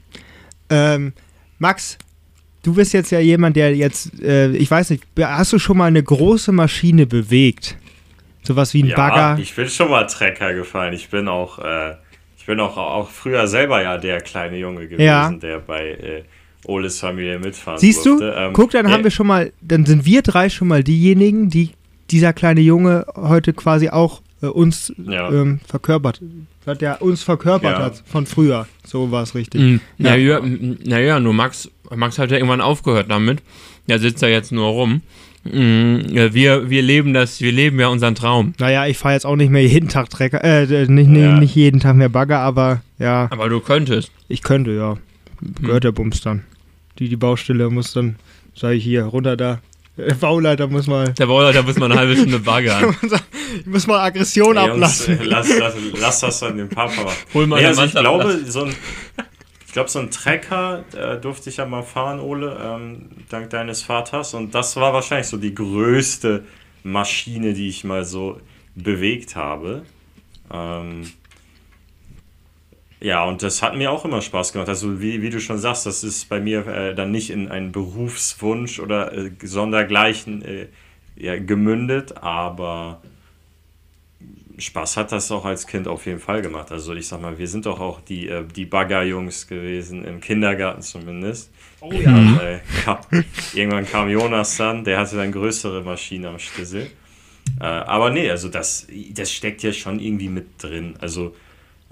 Ähm, Max, du bist jetzt ja jemand, der jetzt, äh, ich weiß nicht, hast du schon mal eine große Maschine bewegt? Sowas wie ein ja, Bagger? Ich bin schon mal Trecker gefahren. Ich bin auch, äh, ich bin auch, auch früher selber ja der kleine Junge gewesen, ja. der bei äh, Oles Familie mitfahren Siehst durfte. du? Ähm, Guck, dann haben wir schon mal, dann sind wir drei schon mal diejenigen, die dieser kleine Junge heute quasi auch äh, uns ja. ähm, verkörpert, hat der uns verkörpert ja. hat von früher. So war es richtig. Mhm. Naja, naja, nur Max, Max hat ja irgendwann aufgehört damit. Der sitzt da jetzt nur rum. Mhm, wir, wir leben das, wir leben ja unseren Traum. Naja, ich fahre jetzt auch nicht mehr jeden Tag Trecker, äh, nicht, ja. nicht jeden Tag mehr Bagger, aber ja. Aber du könntest. Ich könnte, ja. Gehört hm. der Bums dann die, die Baustelle muss dann, sage ich hier, runter da. Der Bauleiter muss mal. Der Bauleiter muss mal eine halbe Stunde baggern. ich muss mal Aggression Ey, ablassen. Uns, lass, lass, lass, das dann dem Papa. Hol mal nee, also ich glaube, so ein, ich glaube, so ein Trecker äh, durfte ich ja mal fahren, Ole, ähm, dank deines Vaters. Und das war wahrscheinlich so die größte Maschine, die ich mal so bewegt habe. Ähm, ja, und das hat mir auch immer Spaß gemacht. Also wie, wie du schon sagst, das ist bei mir äh, dann nicht in einen Berufswunsch oder äh, sondergleichen äh, ja, gemündet, aber Spaß hat das auch als Kind auf jeden Fall gemacht. Also ich sag mal, wir sind doch auch die, äh, die Baggerjungs gewesen, im Kindergarten zumindest. Oh ja. Und, äh, ja. Irgendwann kam Jonas dann, der hatte dann größere Maschine am Schlüssel. Äh, aber nee, also das, das steckt ja schon irgendwie mit drin. Also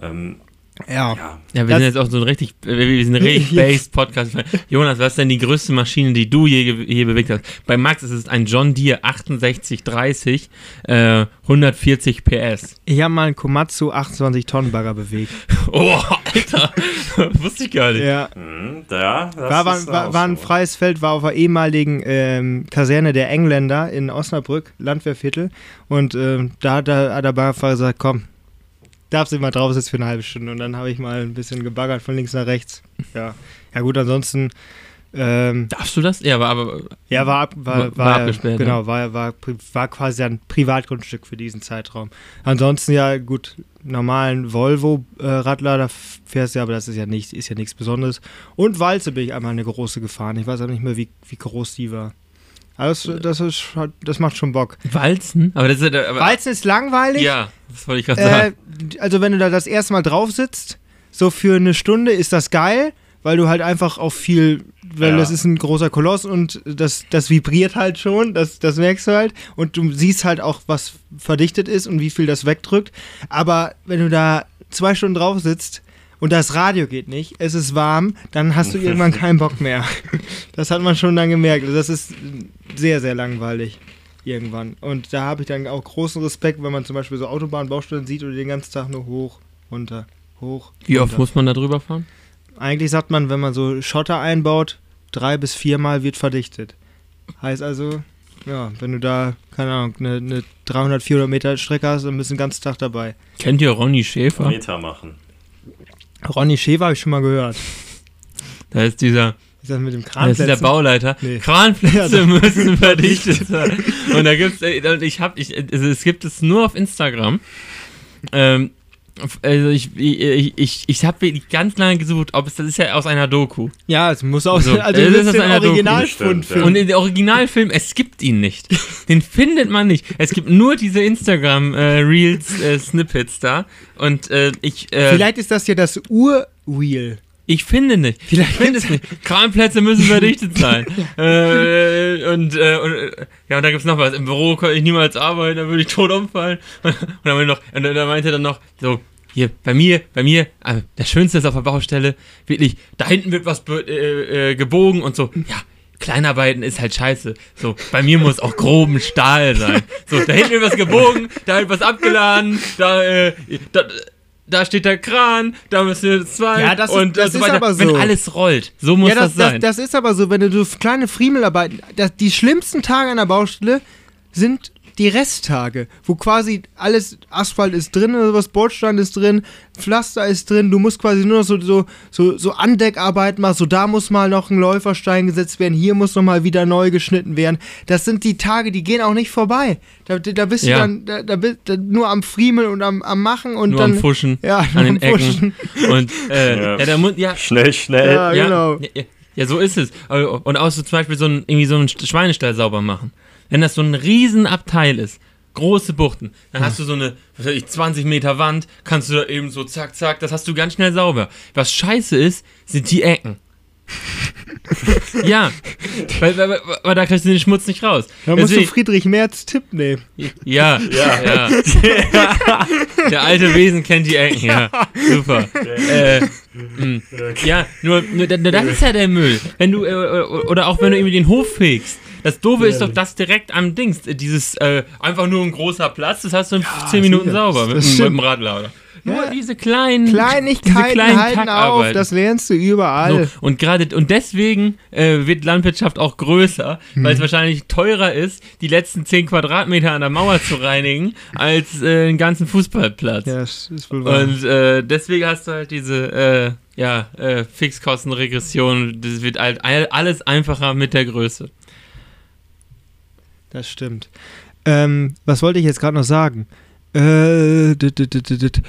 ähm, ja. Ja, wir sind jetzt auch so ein richtig, wir sind ein richtig based Podcast. Jonas, was ist denn die größte Maschine, die du je, je bewegt hast? Bei Max ist es ein John Deere 6830, äh, 140 PS. Ich habe mal einen Komatsu 28 Tonnen Bagger bewegt. oh, Alter, wusste ich gar nicht. Ja. Mhm, ja war, war, war, war, ein freies Feld, war auf der ehemaligen ähm, Kaserne der Engländer in Osnabrück, Landwehrviertel. Und ähm, da hat der, der Baggerfahrer gesagt, komm, darf sie mal drauf sitzen für eine halbe Stunde. Und dann habe ich mal ein bisschen gebaggert von links nach rechts. Ja, ja gut, ansonsten. Ähm, Darfst du das? Ja, war aber. Ja, war, war, war, war abgesperrt. Genau, ja. war, war, war quasi ein Privatgrundstück für diesen Zeitraum. Ansonsten ja, gut, normalen Volvo-Radler, da fährst du ja, aber das ist ja, nicht, ist ja nichts Besonderes. Und Walze bin ich einmal eine große gefahren. Ich weiß aber nicht mehr, wie, wie groß die war. Also das, ist, das macht schon Bock. Walzen? Aber das ist, aber Walzen ist langweilig. Ja, das wollte ich gerade sagen. Äh, also wenn du da das erste Mal drauf sitzt, so für eine Stunde ist das geil, weil du halt einfach auch viel, weil ja. das ist ein großer Koloss und das, das vibriert halt schon, das, das merkst du halt. Und du siehst halt auch, was verdichtet ist und wie viel das wegdrückt. Aber wenn du da zwei Stunden drauf sitzt, und das Radio geht nicht, es ist warm, dann hast du irgendwann keinen Bock mehr. Das hat man schon dann gemerkt. Das ist sehr, sehr langweilig irgendwann. Und da habe ich dann auch großen Respekt, wenn man zum Beispiel so Autobahnbaustellen sieht oder den ganzen Tag nur hoch, runter, hoch. Wie runter. oft muss man da drüber fahren? Eigentlich sagt man, wenn man so Schotter einbaut, drei bis viermal wird verdichtet. Heißt also, ja, wenn du da, keine Ahnung, eine, eine 300, 400 Meter Strecke hast, dann bist du den ganzen Tag dabei. Kennt ihr Ronny Schäfer? Meter machen. Ronny Schäfer habe ich schon mal gehört. Da ist dieser. Ist das mit dem Kranplätzen? Das ist der Bauleiter. Nee. Kranplätze ja, müssen verdichtet sein. Und da gibt's, ich habe, ich, also es gibt es nur auf Instagram. Ähm, Also ich, ich, ich, ich habe wirklich ganz lange gesucht, ob es das ist ja aus einer Doku. Ja, es muss aus, So, also es das ist aus ein einer Doku. Originalfund. Stimmt, ja. Und in dem Originalfilm, es gibt ihn nicht. Den findet man nicht. Es gibt nur diese Instagram-Reels, äh, Snippets da. Und äh, ich, äh, Vielleicht ist das ja das Ur-Wheel. Ich finde nicht. Vielleicht ich finde es nicht. Kranplätze müssen verdichtet sein. äh, und, äh, und äh, ja, und da gibt's noch was. Im Büro kann ich niemals arbeiten, da würde ich tot umfallen. Und dann, meinte noch, und dann meinte er dann noch so, hier, bei mir, bei mir, äh, das Schönste ist auf der Baustelle, wirklich, da hinten wird was äh, äh, gebogen und so, ja, Kleinarbeiten ist halt scheiße. So, bei mir muss auch groben Stahl sein. So, da hinten wird was gebogen, da wird was abgeladen, da, äh, da, da steht der Kran, da müssen wir zwei Ja, das ist- und das so ist weiter. aber Wenn so. alles rollt, so muss ja, das, das sein. Das, das ist aber so, wenn du kleine Friemelarbeiten, das, die schlimmsten Tage an der Baustelle sind die Resttage, wo quasi alles, Asphalt ist drin oder was, Bordstein ist drin, Pflaster ist drin, du musst quasi nur noch so, so, so, so Andeckarbeit machen, so da muss mal noch ein Läuferstein gesetzt werden, hier muss noch mal wieder neu geschnitten werden. Das sind die Tage, die gehen auch nicht vorbei. Da, da bist Ja. du dann da, da bist du nur am Friemeln und am, am Machen und nur dann. am Fuschen, Ja, nur an den am Ecken. Und äh, Ja. ja. der Mund, ja, Schnell, schnell. Ja, ja, genau. Ja, ja, ja, so ist es. Und auch so zum Beispiel so ein, irgendwie so einen Schweinestall sauber machen. Wenn das so ein Riesenabteil ist, große Buchten, dann hast du so eine was weiß ich, 20 Meter Wand, kannst du da eben so zack, zack, das hast du ganz schnell sauber. Was scheiße ist, sind die Ecken. ja, weil, weil, weil, weil da kriegst du den Schmutz nicht raus. Da musst du Deswegen- Friedrich Merz Tipp nehmen. ja, ja, ja. Der alte Wesen kennt die Ecken, ja. Super. Äh, mh. ja, nur, nur da- das ist ja der Müll. Wenn du, äh, oder auch wenn du irgendwie den Hof fegst. Das Doofe ist doch das direkt am Dings. äh, Dieses, äh, einfach nur ein großer Platz, das hast du in 15 Minuten sicher. sauber mit, mit dem Radlader. Nur Ja. diese kleinen, Kleinigkeiten diese kleinen halten auf, das lernst du überall. So, und gerade und deswegen äh, wird Landwirtschaft auch größer, weil es wahrscheinlich teurer ist, die letzten 10 Quadratmeter an der Mauer zu reinigen, als äh, einen ganzen Fußballplatz. Ja, das ist wohl wahr. Und äh, deswegen hast du halt diese äh, ja, äh, Fixkostenregression. Das wird halt all- alles einfacher mit der Größe. Das stimmt. Ähm, was wollte ich jetzt gerade noch sagen? Äh, dit, dit, dit,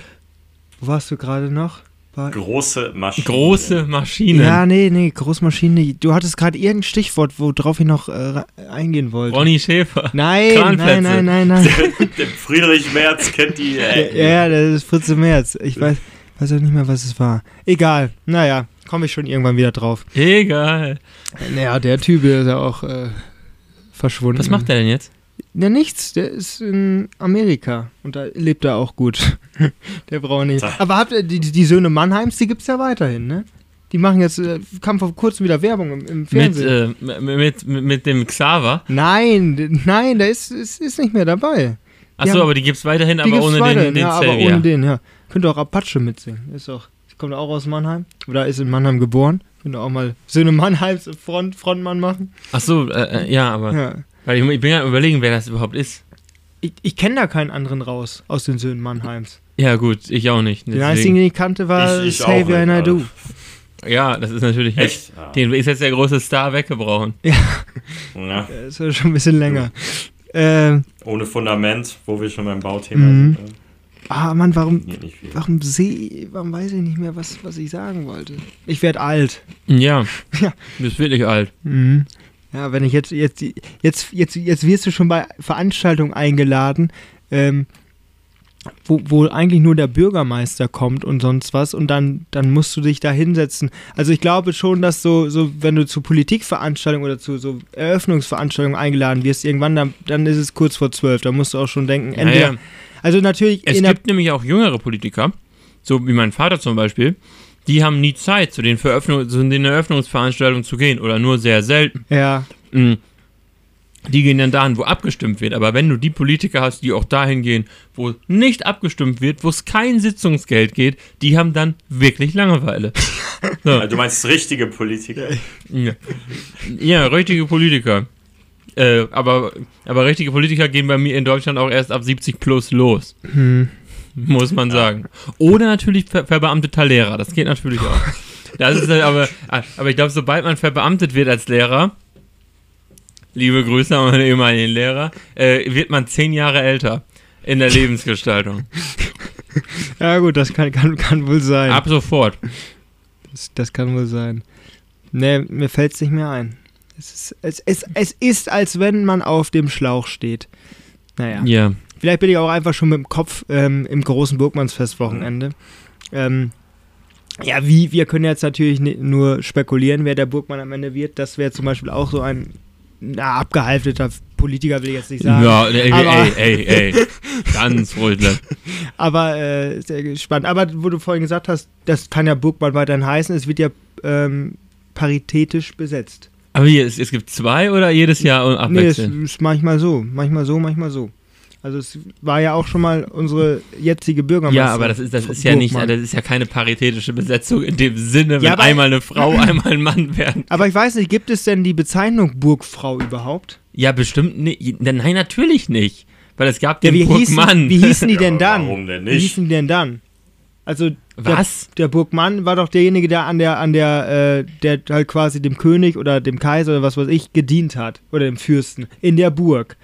wo warst du gerade noch? War, Große Maschine. Große Maschinen. ja, nee, nee, Großmaschine. Du hattest gerade irgendein Stichwort, worauf ich noch äh, eingehen wollte. Ronny Schäfer. Nein, nein, nein, nein, nein. Der Friedrich Merz kennt die. ja, Äh, ja, das ist Fritze Merz. Ich weiß, weiß auch nicht mehr, was es war. Egal. Naja, komme ich schon irgendwann wieder drauf. Egal. Naja, der Typ ist ja auch äh, verschwunden. Was macht der denn jetzt? Ja, nichts. Der ist in Amerika und da lebt er auch gut. der braucht nicht. Sag. Aber habt ihr die, die Söhne Mannheims, die gibt's ja weiterhin, ne? Die machen jetzt, äh, kam vor kurzem wieder Werbung im, im Mit, Fernsehen. äh, mit, mit, mit dem Xaver. Nein, nein, der ist, ist, ist nicht mehr dabei. Achso, aber die gibt's weiterhin, Die aber gibt's ohne weiterhin, den, den ja, aber ohne den, ja. Könnte auch Apache mitsingen. Ist auch, kommt auch aus Mannheim. Oder ist in Mannheim geboren. Könnte auch mal Söhne Mannheims Front, Frontmann machen. Achso, äh, äh, ja, aber. Ja. Weil ich, ich bin ja am überlegen, wer das überhaupt ist. Ich, ich kenne da keinen anderen raus aus den Söhnen Mannheims. Ja, gut, ich auch nicht. Den einzigen, den ich kannte, war Ich- ich Xavier Naidoo. Ja, das ist natürlich Echt? Ja. Den ist jetzt der große Star weggebrochen. Ja. Das ist ja schon ein bisschen länger. Ähm, Ohne Fundament, wo wir schon beim Bauthema Mhm. sind. Ah, Mann, warum, warum sehe, warum weiß ich nicht mehr, was, was ich sagen wollte? Ich werde alt. Ja. Ja. Du bist wirklich alt. Mhm. Ja, wenn ich jetzt, jetzt, jetzt, jetzt, jetzt wirst du schon bei Veranstaltungen eingeladen, ähm, wo, wo eigentlich nur der Bürgermeister kommt und sonst was und dann, dann musst du dich da hinsetzen. Also ich glaube schon, dass so, so wenn du zu Politikveranstaltungen oder zu so Eröffnungsveranstaltungen eingeladen wirst, irgendwann, dann, dann ist es kurz vor zwölf. Da musst du auch schon denken, entweder, Naja, also natürlich es gibt nämlich auch jüngere Politiker, so wie mein Vater zum Beispiel, die haben nie Zeit, zu den, Veröffnung, zu den Eröffnungsveranstaltungen zu gehen oder nur sehr selten. ja, Mm. Die gehen dann dahin, wo abgestimmt wird. Aber wenn du die Politiker hast, die auch dahin gehen, wo nicht abgestimmt wird, wo es kein Sitzungsgeld geht, die haben dann wirklich Langeweile. So. Also du meinst richtige Politiker. Ja, ja richtige Politiker. Äh, aber, aber richtige Politiker gehen bei mir in Deutschland auch erst ab 70 plus los. hm. Muss man sagen. Oder natürlich ver verbeamteter Lehrer. Das geht natürlich auch. Das ist halt aber, aber ich glaube, sobald man verbeamtet wird als Lehrer, liebe Grüße an meine ehemaligen Lehrer, äh, wird man zehn Jahre älter in der Lebensgestaltung. Ja, gut, das kann, kann, kann wohl sein. Ab sofort. Das, das kann wohl sein. Nee, mir fällt es nicht mehr ein. Es ist, es, es, es ist, als wenn man auf dem Schlauch steht. Naja. Ja. Vielleicht bin ich auch einfach schon mit dem Kopf ähm, im großen Burgmannsfest-Wochenende. Ähm, ja, wie, wir können jetzt natürlich nur spekulieren, wer der Burgmann am Ende wird. Das wäre zum Beispiel auch so ein na, abgehalfteter Politiker, will ich jetzt nicht sagen. Ja, ey, ey, ey, ey, ganz ruhig. Aber äh, sehr gespannt. Aber wo du vorhin gesagt hast, das kann ja Burgmann weiterhin heißen, es wird ja ähm, paritätisch besetzt. Aber hier, es, es gibt zwei oder jedes Jahr abwechselnd? Nee, es ist manchmal so, manchmal so, manchmal so. Also es war ja auch schon mal unsere jetzige Bürgermeisterin. Ja, aber das ist, das ist ja nicht, das ist ja keine paritätische Besetzung in dem Sinne, wenn ja, einmal eine Frau, einmal ein Mann werden. Aber ich weiß nicht, gibt es denn die Bezeichnung Burgfrau überhaupt? Ja, bestimmt nicht. Nein, natürlich nicht. Weil es gab ja, den Burgmann. Hießen, wie hießen die denn dann? Ja, warum denn nicht? Wie hießen die denn dann? Also was? Der, der, Burgmann war doch derjenige, der an der, an der, äh, der halt quasi dem König oder dem Kaiser oder was weiß ich gedient hat. Oder dem Fürsten. In der Burg.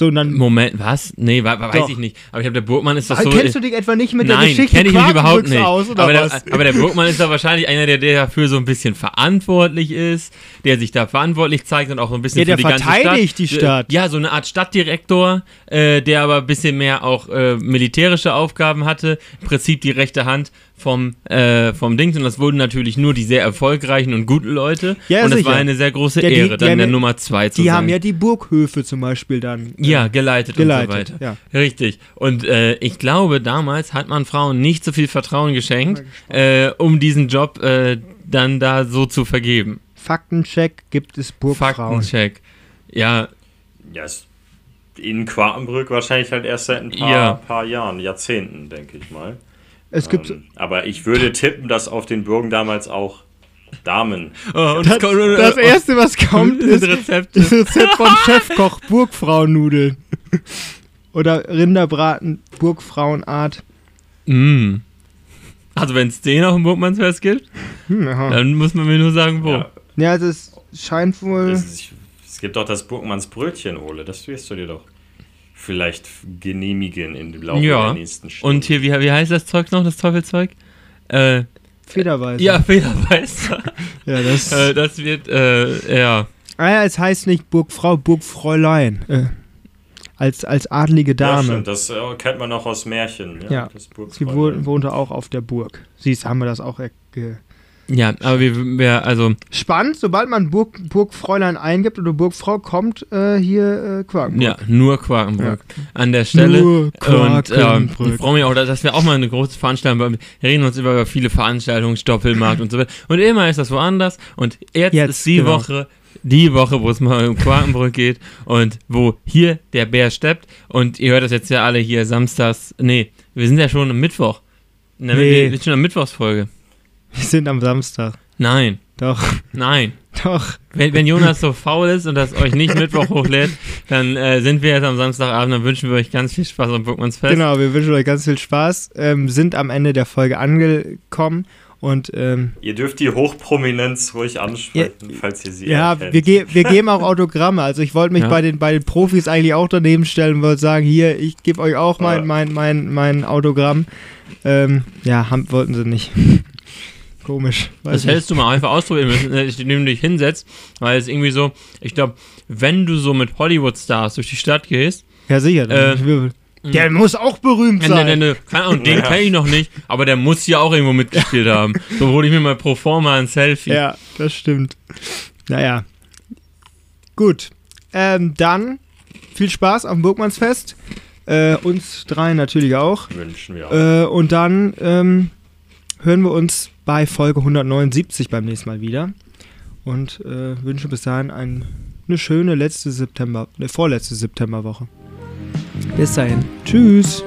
So, dann Moment, was? Nee, wa, weiß ich nicht. Aber ich glaube, der Burgmann ist doch so. Kennst du dich etwa nicht mit nein, der Geschichte kenn ich mich überhaupt nicht. Aus, aber, der, aber, der, Burgmann ist doch wahrscheinlich einer, der, der dafür so ein bisschen verantwortlich ist, der sich da verantwortlich zeigt und auch so ein bisschen ja, der für die ganze verteidigt die Stadt. Ja, so eine Art Stadtdirektor, äh, der aber ein bisschen mehr auch äh, militärische Aufgaben hatte. Im Prinzip die rechte Hand vom, äh, vom Dings und das wurden natürlich nur die sehr erfolgreichen und guten Leute. Ja, und das war eine sehr große ja, die, Ehre, dann der ja, Nummer zwei zu die sein. Die haben ja die Burghöfe zum Beispiel dann. Äh, ja, geleitet, geleitet und so weiter. Ja. Richtig. Und äh, ich glaube, damals hat man Frauen nicht so viel Vertrauen geschenkt, äh, um diesen Job äh, dann da so zu vergeben. Faktencheck gibt es Burgfrauen. Faktencheck. Ja. Ja, in Quartenbrück wahrscheinlich halt erst seit ein paar, ja. paar Jahren, Jahrzehnten, denke ich mal. Es gibt. Ähm, aber ich würde tippen, dass auf den Burgen damals auch Damen. Oh, das, das, erste, was kommt, ist Rezept. das Rezept von Chefkoch Burgfrauennudeln. Oder Rinderbraten Burgfrauenart. Mm. Also wenn es den auf dem Burgmannsfest gibt, hm, dann muss man mir nur sagen, wo. Ja, ja das scheint wohl. Ist, es gibt doch das Burgmannsbrötchen, Ole, das wirst du dir doch vielleicht genehmigen in dem Laufe ja. der nächsten Stunden. Und hier, wie, wie heißt das Zeug noch, das Teufelzeug? Äh, Federweißer. Ja, Federweißer. ja, das, äh, das wird, äh, ja. Ah ja, es heißt nicht Burgfrau, Burgfräulein. Äh, als, als adlige Dame. Ja, stimmt, das äh, kennt man auch aus Märchen. Ja, ja. sie wohnte auch auf der Burg. Siehst, haben wir das auch ja, aber wir, wir, also. Spannend, sobald man Burg, Burgfräulein eingibt oder Burgfrau, kommt äh, hier äh, Quakenbrück. Ja, nur Quakenbrück. Ja. An der Stelle. Nur Quakenbrück. Und äh, ich freue mich auch, dass wir auch mal eine große Veranstaltung, wir reden uns über viele Veranstaltungen, Stoppelmarkt und so weiter. Und immer ist das woanders. Und jetzt, jetzt ist die genau. Woche die Woche, wo es mal um Quakenbrück geht und wo hier der Bär steppt. Und ihr hört das jetzt ja alle hier samstags. Nee, wir sind ja schon am Mittwoch. Nee. Wir sind schon am Mittwochsfolge. Wir sind am Samstag. Nein. Doch. Nein. Doch. Wenn, wenn Jonas so faul ist und das euch nicht Mittwoch hochlädt, dann äh, sind wir jetzt am Samstagabend. Dann wünschen wir euch ganz viel Spaß am Pokémons Fest. Genau, wir wünschen euch ganz viel Spaß. Ähm, sind am Ende der Folge angekommen. Und, ähm, ihr dürft die Hochprominenz ruhig ansprechen, ja, falls ihr sie Ja, erkennt. wir, ge wir geben auch Autogramme. Also ich wollte mich ja. bei, den, bei den Profis eigentlich auch daneben stellen und wollte sagen, hier, ich gebe euch auch mein, mein, mein, mein Autogramm. Ähm, ja, haben, wollten sie nicht. Komisch. das hältst du mal einfach ausprobieren müssen, indem du dich hinsetzt, weil es irgendwie so, ich glaube, wenn du so mit Hollywood-Stars durch die Stadt gehst. Ja, sicher. Äh, der muss auch berühmt sein. Ne, ne, ne, und den ja. kenne ich noch nicht, aber der muss ja auch irgendwo mitgespielt haben. So hole ich mir mal pro forma ein Selfie. Ja, das stimmt. Naja. Gut. Ähm, dann viel Spaß auf dem Burgmannsfest. Äh, uns drei natürlich auch. Wünschen wir auch. Äh, und dann ähm, hören wir uns bei Folge 179 beim nächsten Mal wieder und äh, wünsche bis dahin ein, eine schöne letzte September, eine vorletzte Septemberwoche. Bis dahin. Tschüss.